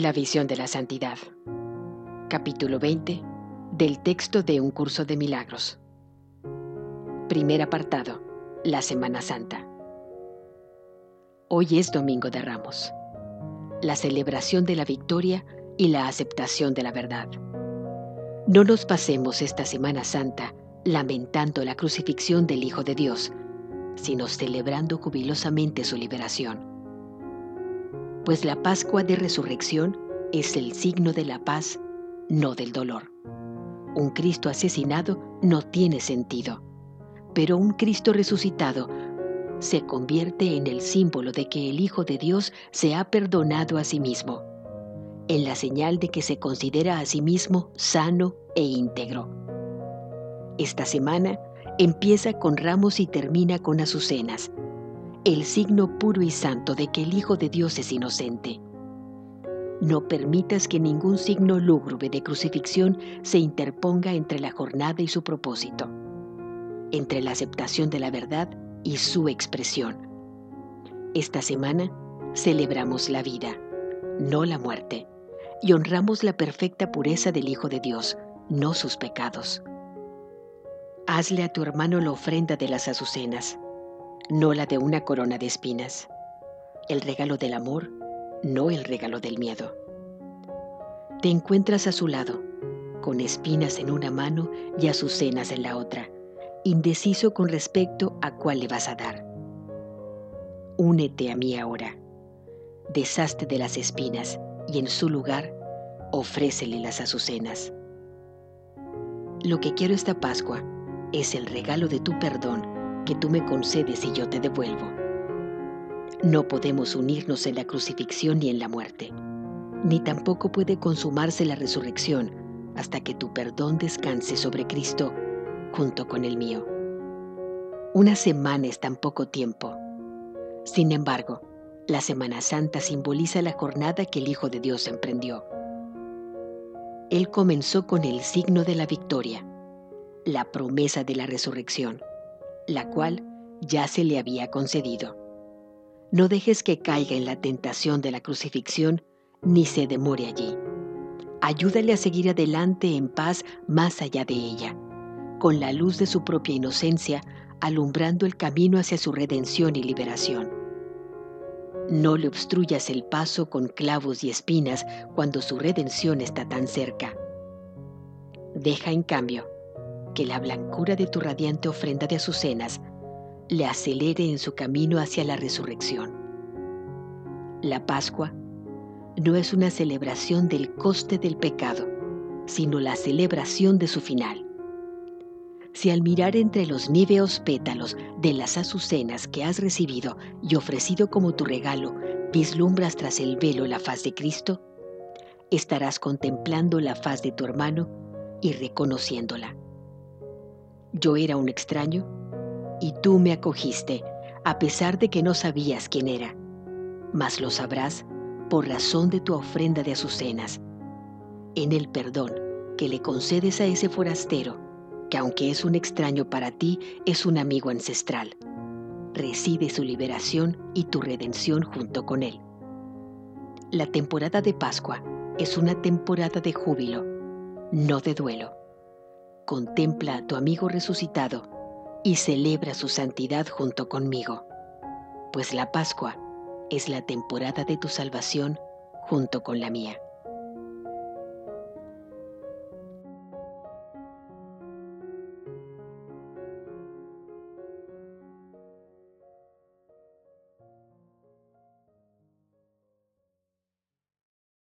La visión de la santidad. Capítulo 20 del texto de Un curso de milagros. Primer apartado. La Semana Santa. Hoy es Domingo de Ramos. La celebración de la victoria y la aceptación de la verdad. No nos pasemos esta Semana Santa lamentando la crucifixión del Hijo de Dios, sino celebrando jubilosamente su liberación pues la Pascua de Resurrección es el signo de la paz, no del dolor. Un Cristo asesinado no tiene sentido, pero un Cristo resucitado se convierte en el símbolo de que el Hijo de Dios se ha perdonado a sí mismo, en la señal de que se considera a sí mismo sano e íntegro. Esta semana empieza con ramos y termina con azucenas, el signo puro y santo de que el Hijo de Dios es inocente. No permitas que ningún signo lúgubre de crucifixión se interponga entre la jornada y su propósito, entre la aceptación de la verdad y su expresión. Esta semana celebramos la vida, no la muerte, y honramos la perfecta pureza del Hijo de Dios, no sus pecados. Hazle a tu hermano la ofrenda de las azucenas no la de una corona de espinas. El regalo del amor, no el regalo del miedo. Te encuentras a su lado, con espinas en una mano y azucenas en la otra, indeciso con respecto a cuál le vas a dar. Únete a mí ahora. Deshazte de las espinas y en su lugar ofrécele las azucenas. Lo que quiero esta Pascua es el regalo de tu perdón que tú me concedes y yo te devuelvo. No podemos unirnos en la crucifixión ni en la muerte, ni tampoco puede consumarse la resurrección hasta que tu perdón descanse sobre Cristo junto con el mío. Una semana es tan poco tiempo. Sin embargo, la Semana Santa simboliza la jornada que el Hijo de Dios emprendió. Él comenzó con el signo de la victoria, la promesa de la resurrección la cual ya se le había concedido. No dejes que caiga en la tentación de la crucifixión ni se demore allí. Ayúdale a seguir adelante en paz más allá de ella, con la luz de su propia inocencia alumbrando el camino hacia su redención y liberación. No le obstruyas el paso con clavos y espinas cuando su redención está tan cerca. Deja en cambio que la blancura de tu radiante ofrenda de azucenas le acelere en su camino hacia la resurrección. La Pascua no es una celebración del coste del pecado, sino la celebración de su final. Si al mirar entre los níveos pétalos de las azucenas que has recibido y ofrecido como tu regalo, vislumbras tras el velo la faz de Cristo, estarás contemplando la faz de tu hermano y reconociéndola. Yo era un extraño y tú me acogiste a pesar de que no sabías quién era, mas lo sabrás por razón de tu ofrenda de azucenas, en el perdón que le concedes a ese forastero, que aunque es un extraño para ti, es un amigo ancestral. Recibe su liberación y tu redención junto con él. La temporada de Pascua es una temporada de júbilo, no de duelo contempla a tu amigo resucitado y celebra su santidad junto conmigo, pues la Pascua es la temporada de tu salvación junto con la mía.